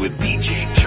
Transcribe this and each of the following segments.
With DJ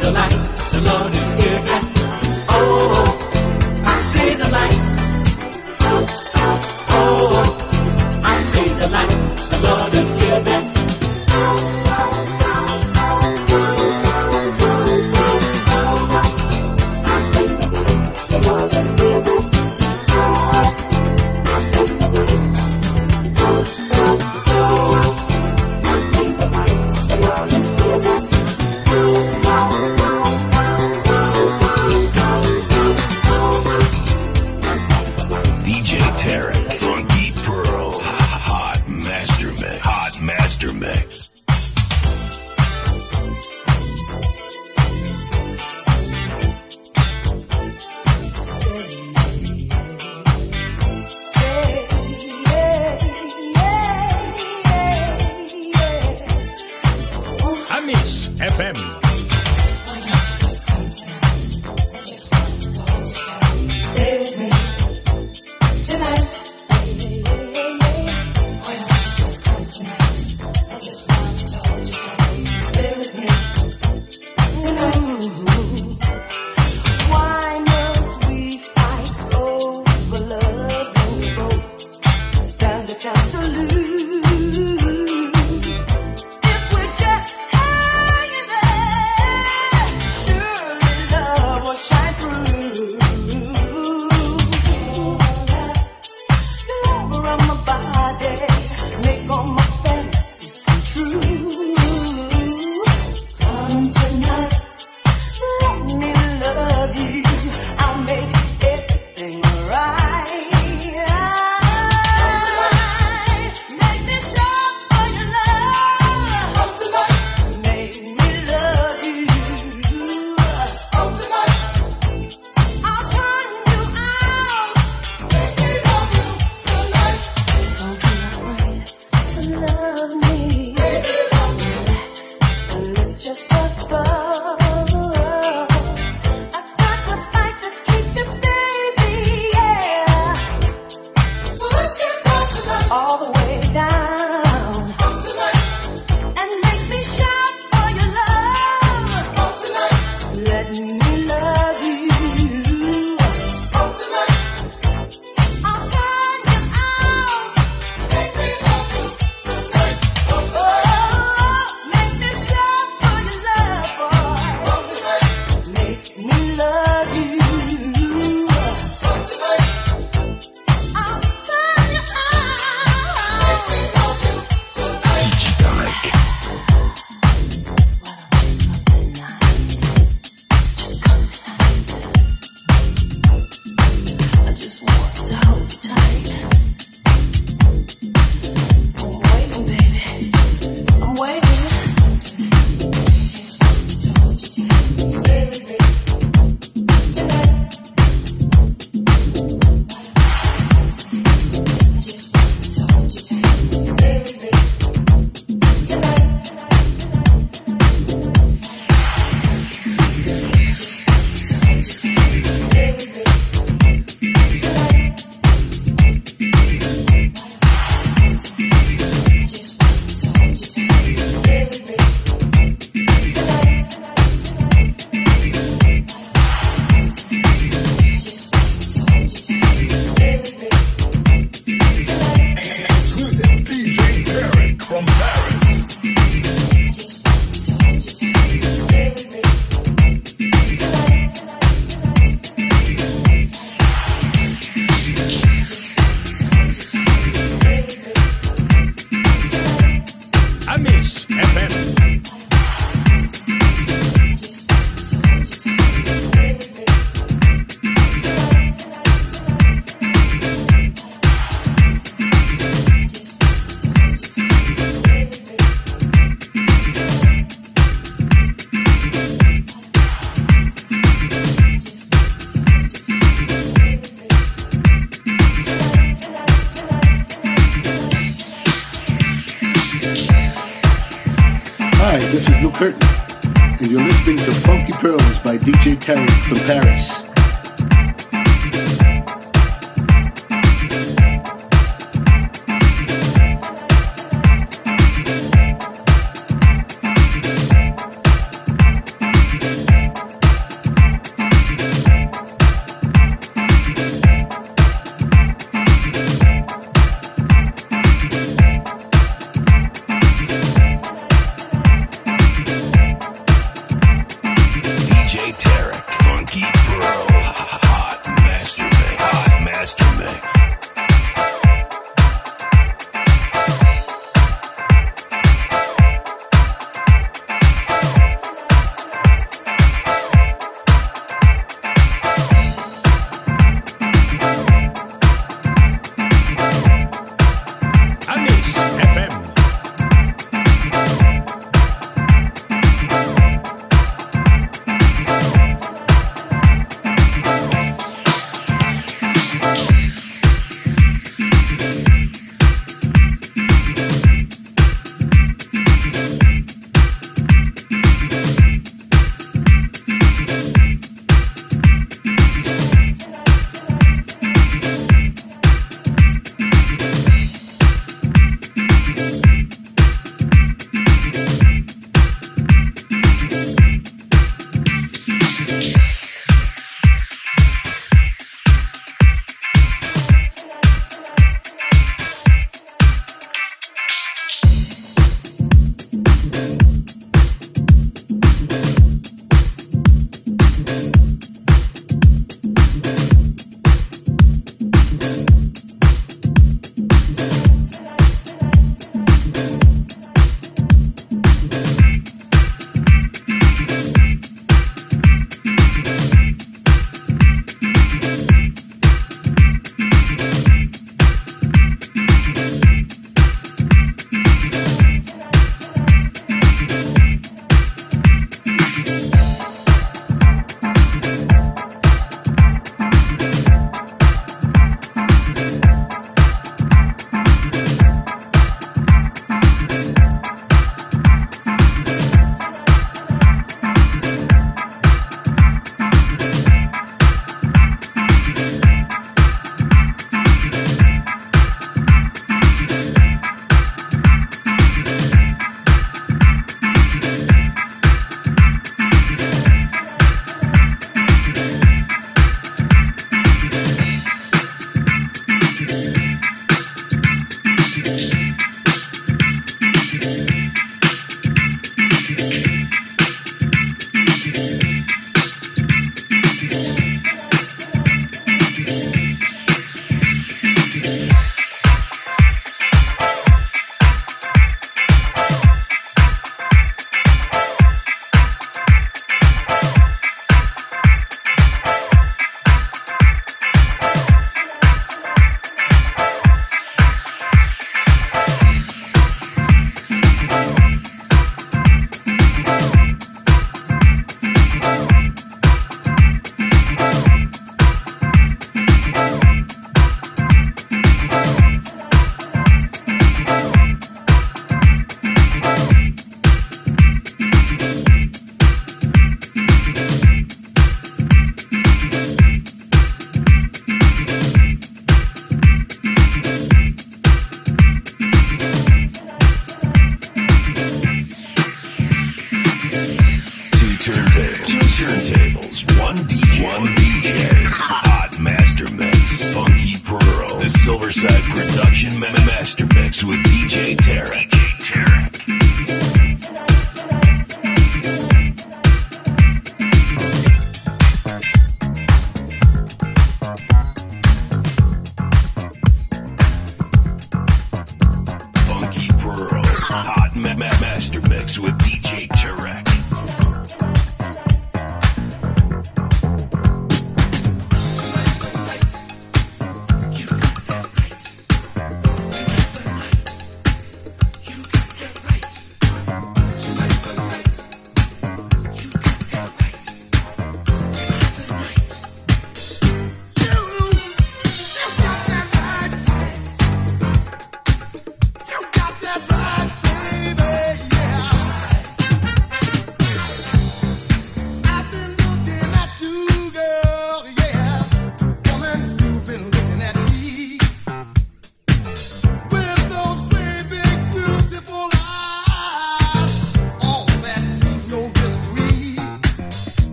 the light. The Lord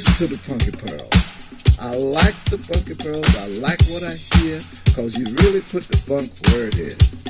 listen to the Funky Pearls. I like the Funky Pearls. I like what I hear because you really put the funk where it is.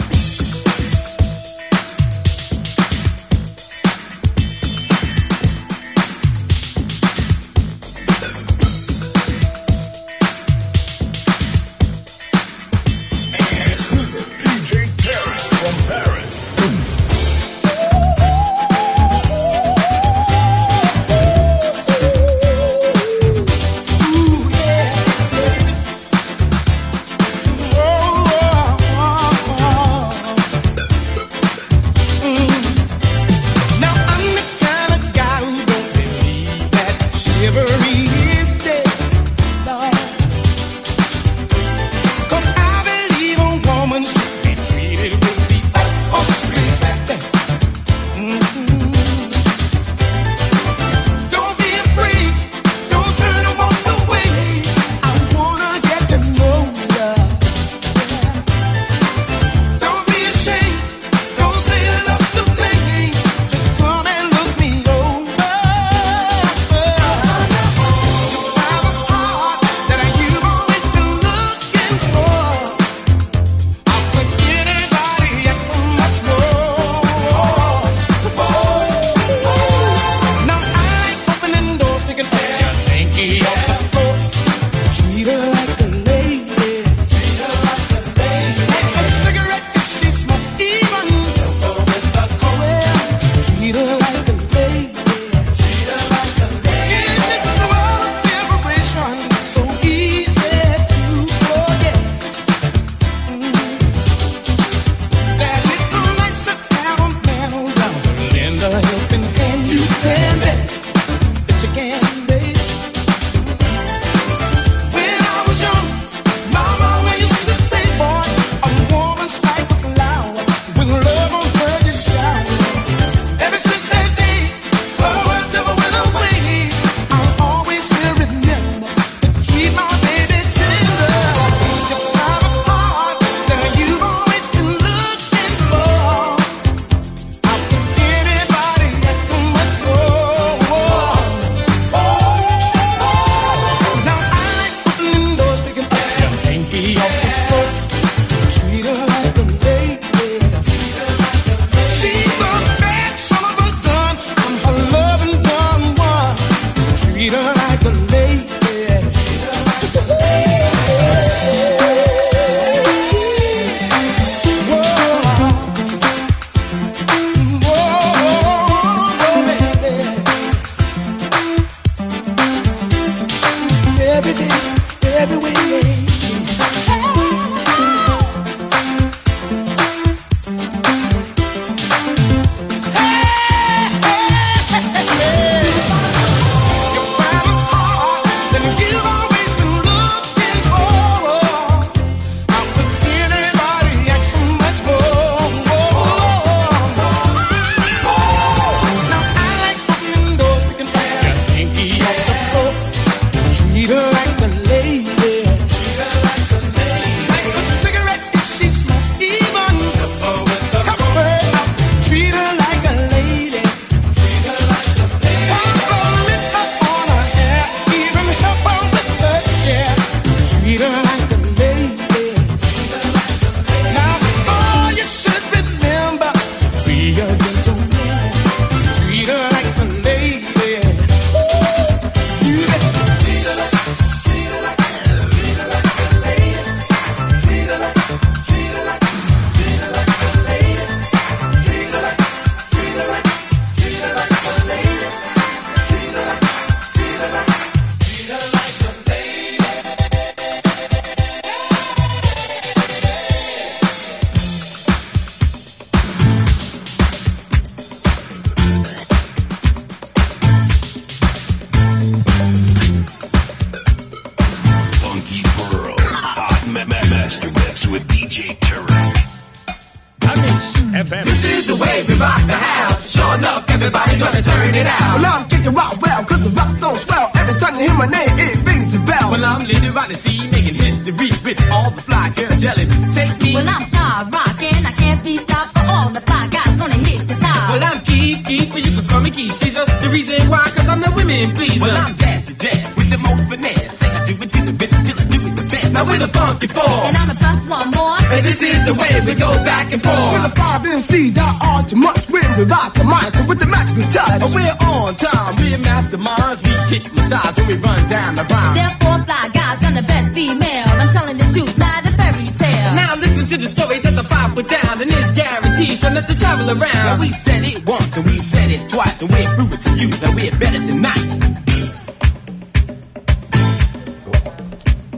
Around the sea, making history with all the fly girls yelling, take me. Well, I'm star rocking, I can't be stopped for all the fly guys gonna hit the top. Well, I'm Kiki, but you can call me Keith. She's the reason why, cause I'm the women pleaser. Well, I'm Jazzy Jazz with the most finesse. Say I do it to the bit till I do it the best. Now we're the funky four. And I'm a plus one more. And this is the way we go back and forth. With the five MCs that are too much when we rock the mic. So with the magical touch, Oh, we're on time. We're masterminds. We hypnotize when we run down the rhyme. They're fly guys, I'm the best female. I'm telling the truth, not a fairy tale. Now listen to the story that the five put down, and it's guaranteed for nothing to travel around. Now we said it once, and we said it twice, and we prove it to you that we're better than nice.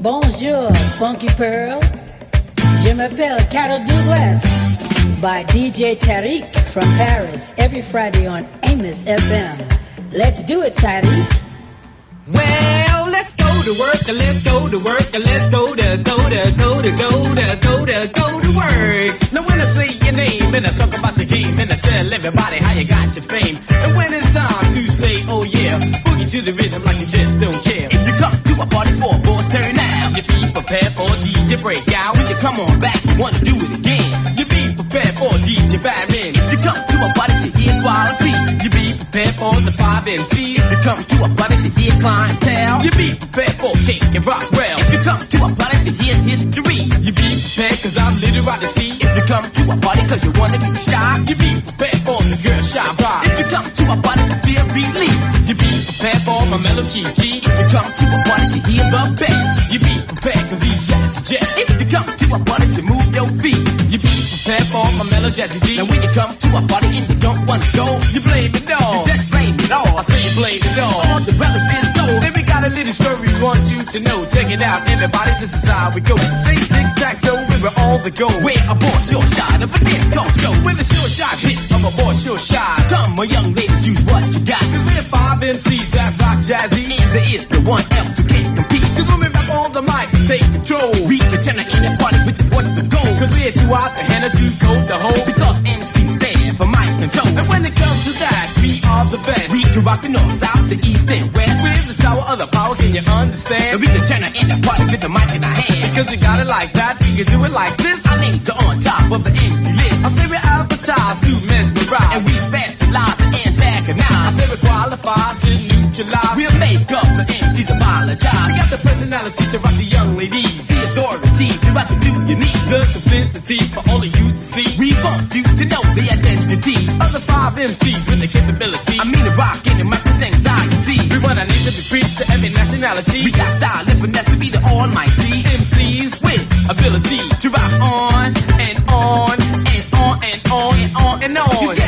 Bonjour, Funky Pearl. Je m'appelle Carol Douglas by DJ Tarek from Paris every Friday on Amos FM. Let's do it, Tarek. Well, let's go to work, let's go to work, let's go to go to go to go to go to go to work. Now when I say your name and I talk about your game and I tell everybody how you got your fame, and when it's time to say oh yeah, boogie to the rhythm like you just don't care. If you come to a party for a boys turn out, you be prepared for DJ breakout. When you come on back, you wanna do it again. You be prepared for DJ Batman. If you come to a party to hear quality, prepared for the five MCs. If you come to a party to hear clientele, you be prepared for King and Rockwell. If you come to a party to hear history, you be prepared cause I'm literally see. If you come to a party cause you wanna be shy, you be prepared for the girl shy vibe. If you come to a party to feel relief, you be prepared for my melody key. If you come to a party to hear the bass, you be prepared cause he's jet to jet. If you come to a party to move your feet, you be prepared for my melody. Now when you come to a party and you don't wanna go, you blame it all. You just blame it all. I say you blame it all. All the brothers is go. Then we got a little story we want you to know. Check it out, everybody. This is how we go. Say tic tac toe, we were all the go. We're a boy sure shot of a disco show. With a sure shot hit of a boy sure shot. Come, my young ladies, use what you got. We're five MCs that rock jazzy. Either is the one else who can't The women rap on the mic, take control. We the tenor the party with the of gold. Cause we're too out the hand to go the whole. Because MCs stand for mic control. And when it comes to that, we are the best. We can rock the north, south, the east, and west. With the tower of the power, can you understand? And we the tenor in the party with the mic in our hand. Because we got it like that, we can do it like this. Our names are on top of the MC list. I say we advertise to mesmerize. And we specialize in antagonize. I say we qualify to neutralize. We'll make up the MCs apologize. We got the personality to rock the young ladies. The authority to rock the two need. The simplicity for all of you to see. We want you to know the identity of the five MCs with the capability. I mean the rock and the mic with anxiety. We want our nation to preach to every nationality. We got style and finesse to be the almighty MCs with ability to rock on and on and on and on and on and on.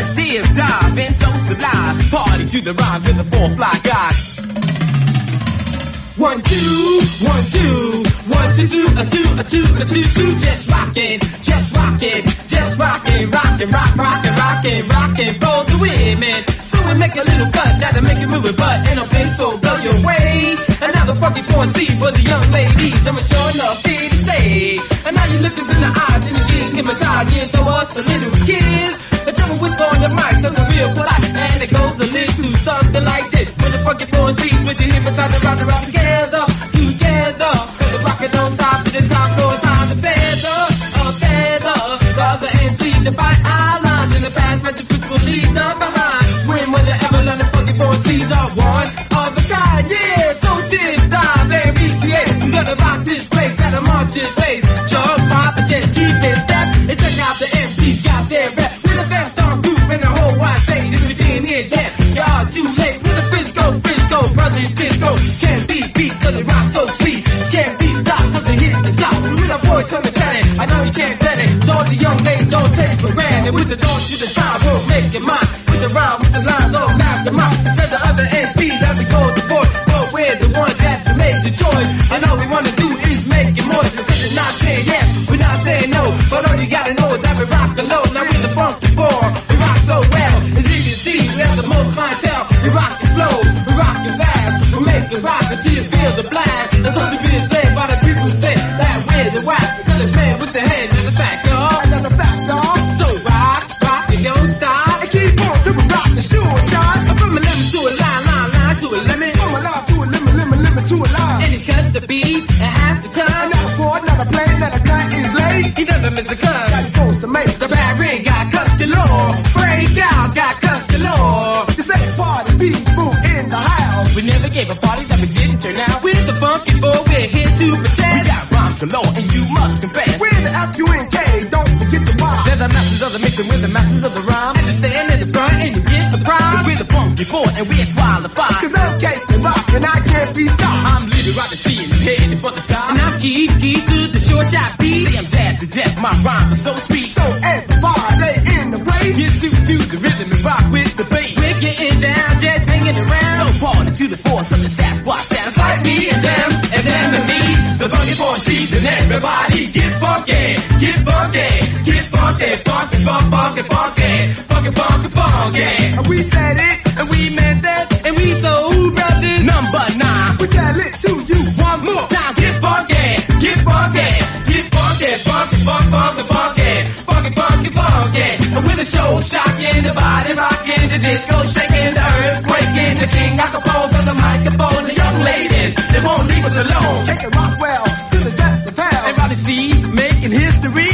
Live, socialize. Party to the rhymes with the four fly guys. One, two, one, two, one, two, two, a two, a two, a two, two, just rockin', just rockin', just rockin', rockin', rock, rockin', rockin', rockin', for the women. So we make a little cut that'll make you move it, but ain't no place so blow your way. Another funky four C for the young ladies, I'm sure enough here to stay. And now you look us in the eyes and you get hypnotized, you throw us a little kiss. The on the mic, so the real polite, and it goes a little something like this. With the funky four C's, with the hypnotizer round and round together, together. Cause the rocket don't stop, and the top floor time to feather, a feather. The other MC, the fight islands, in the past, but the will leave none behind. When will you ever learn the funky four C's are one of a kind? Yeah, so dip, dive, and recreate. I'm gonna rock this place at a marching pace. Jump, pop, and just keep it step. And check out the Brothers Frisco. Can't be beat cause it rocks so sweet. Can't be stopped cause it hit the top. With a voice on the planet, I know you can't stand it. So the young ladies don't take it for granted. With the dog to the time, we'll make it mine. With the rhyme, with the lines, oh, mastermind. Instead of other MCs as they go to board. But we're the ones that to make the choice. And all we wanna do is make it more. Because it's not saying yes, we're not saying no. But all you gotta know is that we rock the low. Now with the funky four, we rock so well. It's easy to see, we have the most clientele. We rock it slow, until you feel the blast. The don't be enslaved by the people who say that we're the whack. Cause it's playing with the hand in the fact, y'all. Another fact, y'all. So rock, rock, and don't stop. And keep on we rock the sure shot. From a lemon to a line, line, line to a lemon. From a line to a lemon, lemon, lemon to a line. And he cuts the beat, and half the time. Not a chord, not a play, not a cut is late. He never miss a cut. Got supposed to make the bad ring, got cussed galore. Break down, got We never gave a party that we didn't turn out. We're the funky four, we're here to pretend. We got rhymes galore, and you must confess. We're the F-U-N-K, don't forget the rhyme. They're the masters of the mixing, we're the masters of the rhyme. And they stand in the front, and you get surprised. We're the funky four, and we're qualified. Cause I'm Casey Rock, and I can't be stopped. I'm leader out the scene, heading for the top. And I'm Keith, Keith to the short shot beat. See, I'm Dad to Jeff, my rhymes are so sweet. So everybody in the place. Get suited to the rhythm and rock with the bass. We're getting down, to the force of the Sasquatch like me and them, and them and me. The funky boy season, everybody get funky, get funky, get funky, funky, funk, funky, funky, funky, funky, funky. We said it, and we meant that, and we so brothers. Number nine, me tell it to you one more time. Get funky, get funky, get funky, funky, funk, funky, funky, funky, funky, funky. With the show shocking, the body rocking, the disco shaking, the earthquaking, the king I compose on the microphone, the young ladies, they won't leave us alone. They can rock well to the depths of hell. Everybody see, making history,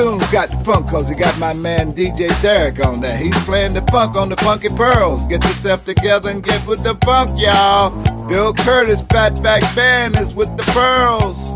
tune's got the funk, cause got my man DJ Tarek on there. He's playing the funk on the Funky Pearls. Get yourself together and get with the funk, y'all. Bill Curtis Fatback Band is with the Pearls.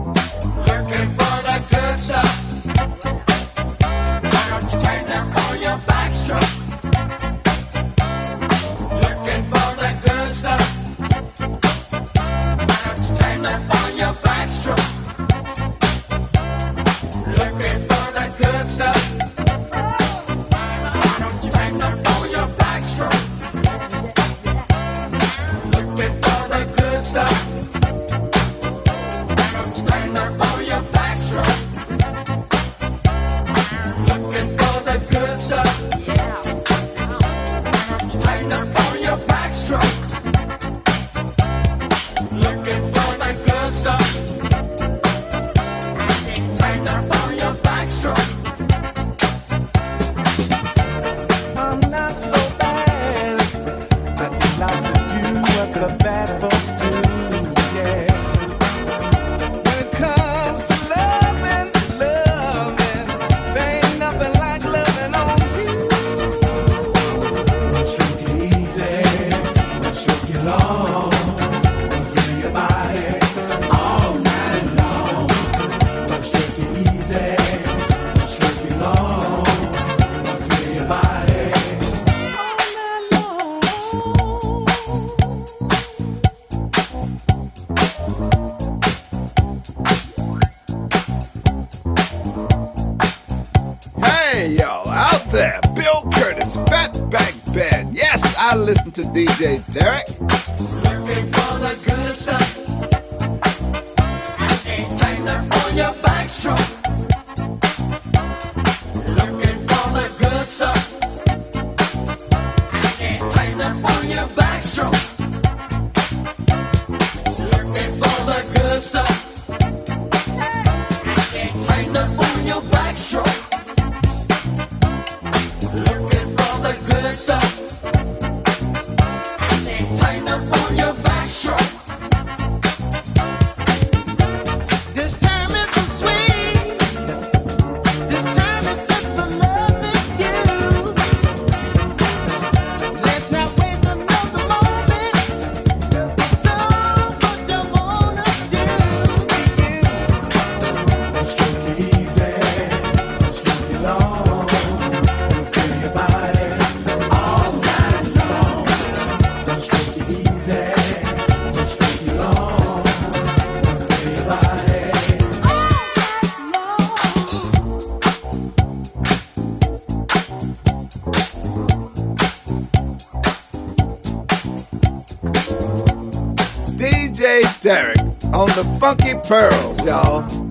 Tarek on the Funky Pearls, y'all.